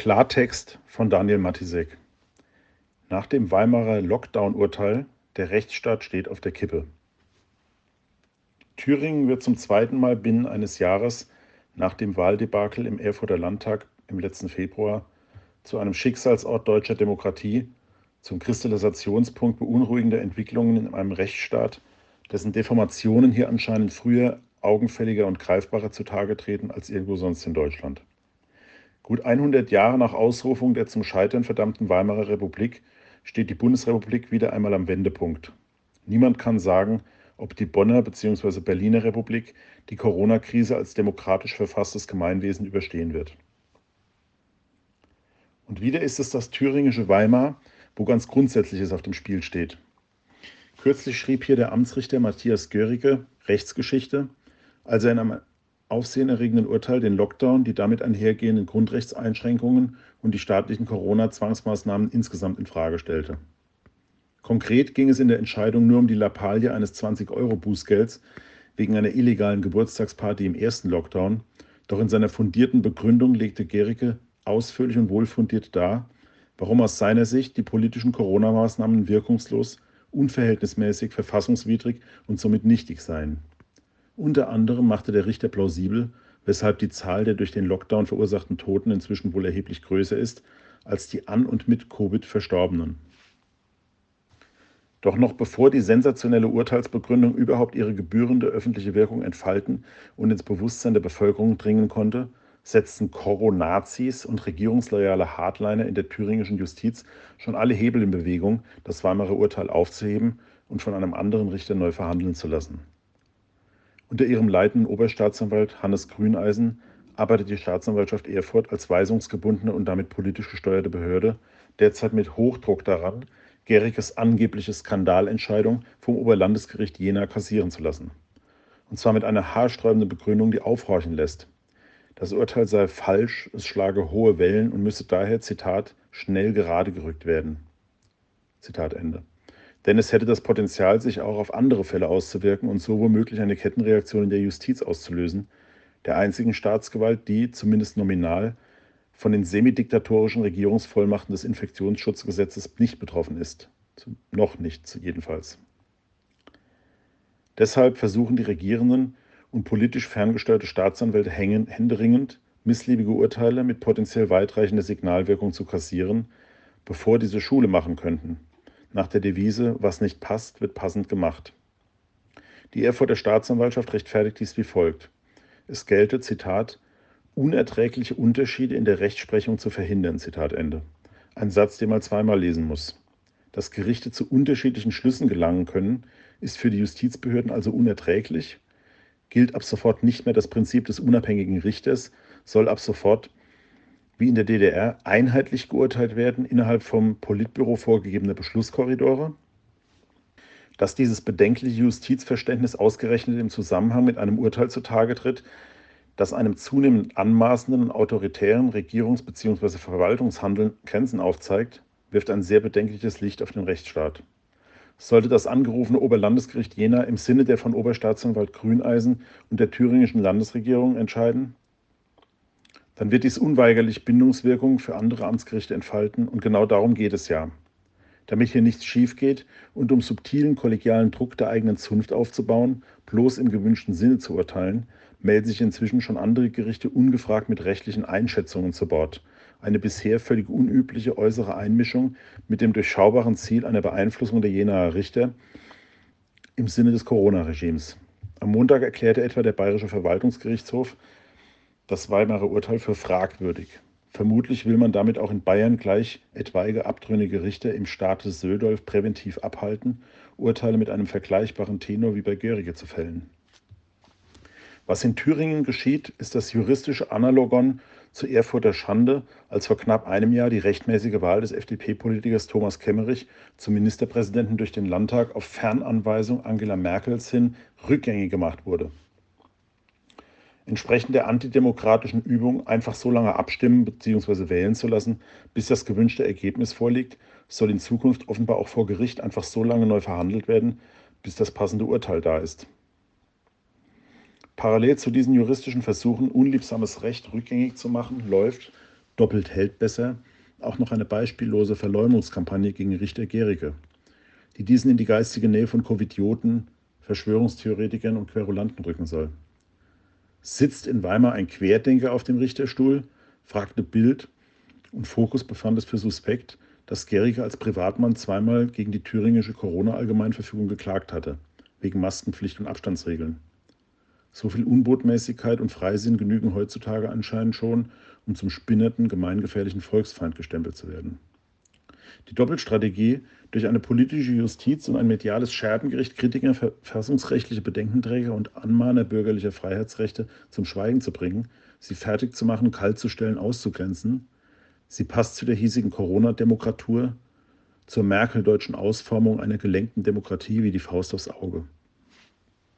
Klartext von Daniel Matisek. Nach dem Weimarer Lockdown-Urteil, der Rechtsstaat steht auf der Kippe. Thüringen wird zum zweiten Mal binnen eines Jahres nach dem Wahldebakel im Erfurter Landtag im letzten Februar zu einem Schicksalsort deutscher Demokratie, zum Kristallisationspunkt beunruhigender Entwicklungen in einem Rechtsstaat, dessen Deformationen hier anscheinend früher augenfälliger und greifbarer zutage treten als irgendwo sonst in Deutschland. Gut 100 Jahre nach Ausrufung der zum Scheitern verdammten Weimarer Republik steht die Bundesrepublik wieder einmal am Wendepunkt. Niemand kann sagen, ob die Bonner bzw. Berliner Republik die Corona-Krise als demokratisch verfasstes Gemeinwesen überstehen wird. Und wieder ist es das thüringische Weimar, wo ganz Grundsätzliches auf dem Spiel steht. Kürzlich schrieb hier der Amtsrichter Matthias Görige Rechtsgeschichte, als er in einem aufsehenerregenden Urteil den Lockdown, die damit einhergehenden Grundrechtseinschränkungen und die staatlichen Corona-Zwangsmaßnahmen insgesamt in Frage stellte. Konkret ging es in der Entscheidung nur um die Lappalie eines 20-Euro-Bußgelds wegen einer illegalen Geburtstagsparty im ersten Lockdown, doch in seiner fundierten Begründung legte Gericke ausführlich und wohlfundiert dar, warum aus seiner Sicht die politischen Corona-Maßnahmen wirkungslos, unverhältnismäßig, verfassungswidrig und somit nichtig seien. Unter anderem machte der Richter plausibel, weshalb die Zahl der durch den Lockdown verursachten Toten inzwischen wohl erheblich größer ist als die an und mit Covid Verstorbenen. Doch noch bevor die sensationelle Urteilsbegründung überhaupt ihre gebührende öffentliche Wirkung entfalten und ins Bewusstsein der Bevölkerung dringen konnte, setzten Koronazis und regierungsloyale Hardliner in der thüringischen Justiz schon alle Hebel in Bewegung, das Weimarer Urteil aufzuheben und von einem anderen Richter neu verhandeln zu lassen. Unter ihrem leitenden Oberstaatsanwalt Hannes Grüneisen arbeitet die Staatsanwaltschaft Erfurt als weisungsgebundene und damit politisch gesteuerte Behörde derzeit mit Hochdruck daran, Gericke's angebliche Skandalentscheidung vom Oberlandesgericht Jena kassieren zu lassen. Und zwar mit einer haarsträubenden Begründung, die aufhorchen lässt. Das Urteil sei falsch, es schlage hohe Wellen und müsse daher, Zitat, schnell gerade gerückt werden. Zitat Ende denn es hätte das Potenzial, sich auch auf andere Fälle auszuwirken und so womöglich eine Kettenreaktion in der Justiz auszulösen, der einzigen Staatsgewalt, die, zumindest nominal, von den semidiktatorischen Regierungsvollmachten des Infektionsschutzgesetzes nicht betroffen ist. Noch nicht, jedenfalls. Deshalb versuchen die Regierenden und politisch ferngesteuerte Staatsanwälte händeringend, missliebige Urteile mit potenziell weitreichender Signalwirkung zu kassieren, bevor diese Schule machen könnten nach der Devise, was nicht passt, wird passend gemacht. Die Erfurter Staatsanwaltschaft rechtfertigt dies wie folgt. Es gelte, Zitat, unerträgliche Unterschiede in der Rechtsprechung zu verhindern, Zitat Ende. Ein Satz, den man zweimal lesen muss. Dass Gerichte zu unterschiedlichen Schlüssen gelangen können, ist für die Justizbehörden also unerträglich, gilt ab sofort nicht mehr das Prinzip des unabhängigen Richters, soll ab sofort wie in der DDR einheitlich geurteilt werden innerhalb vom Politbüro vorgegebener Beschlusskorridore, dass dieses bedenkliche Justizverständnis ausgerechnet im Zusammenhang mit einem Urteil zutage tritt, das einem zunehmend anmaßenden und autoritären Regierungs- bzw. Verwaltungshandeln Grenzen aufzeigt, wirft ein sehr bedenkliches Licht auf den Rechtsstaat. Sollte das angerufene Oberlandesgericht Jena im Sinne der von Oberstaatsanwalt Grüneisen und der thüringischen Landesregierung entscheiden, dann wird dies unweigerlich Bindungswirkung für andere Amtsgerichte entfalten und genau darum geht es ja. Damit hier nichts schief geht und um subtilen kollegialen Druck der eigenen Zunft aufzubauen, bloß im gewünschten Sinne zu urteilen, melden sich inzwischen schon andere Gerichte ungefragt mit rechtlichen Einschätzungen zu Bord. Eine bisher völlig unübliche äußere Einmischung mit dem durchschaubaren Ziel einer Beeinflussung der Jenaer Richter im Sinne des Corona-Regimes. Am Montag erklärte etwa der Bayerische Verwaltungsgerichtshof, das Weimarer Urteil für fragwürdig. Vermutlich will man damit auch in Bayern gleich etwaige abtrünnige Richter im Staate Södolf präventiv abhalten, Urteile mit einem vergleichbaren Tenor wie bei Görige zu fällen. Was in Thüringen geschieht, ist das juristische Analogon zu Erfurter Schande, als vor knapp einem Jahr die rechtmäßige Wahl des FDP-Politikers Thomas Kemmerich zum Ministerpräsidenten durch den Landtag auf Fernanweisung Angela Merkels hin rückgängig gemacht wurde entsprechend der antidemokratischen Übung einfach so lange abstimmen bzw. wählen zu lassen, bis das gewünschte Ergebnis vorliegt, soll in Zukunft offenbar auch vor Gericht einfach so lange neu verhandelt werden, bis das passende Urteil da ist. Parallel zu diesen juristischen Versuchen, unliebsames Recht rückgängig zu machen, läuft doppelt hält besser, auch noch eine beispiellose Verleumdungskampagne gegen Richter Gericke, die diesen in die geistige Nähe von Covidioten, Verschwörungstheoretikern und Querulanten rücken soll. Sitzt in Weimar ein Querdenker auf dem Richterstuhl? fragte Bild und Fokus befand es für suspekt, dass Gericke als Privatmann zweimal gegen die thüringische Corona-Allgemeinverfügung geklagt hatte, wegen Maskenpflicht und Abstandsregeln. So viel Unbotmäßigkeit und Freisinn genügen heutzutage anscheinend schon, um zum spinnerten, gemeingefährlichen Volksfeind gestempelt zu werden. Die Doppelstrategie, durch eine politische Justiz und ein mediales Scherbengericht Kritiker, verfassungsrechtliche Bedenkenträger und Anmahner bürgerlicher Freiheitsrechte zum Schweigen zu bringen, sie fertig zu machen, kalt zu stellen, auszugrenzen, sie passt zu der hiesigen Corona-Demokratur, zur Merkel-deutschen Ausformung einer gelenkten Demokratie wie die Faust aufs Auge.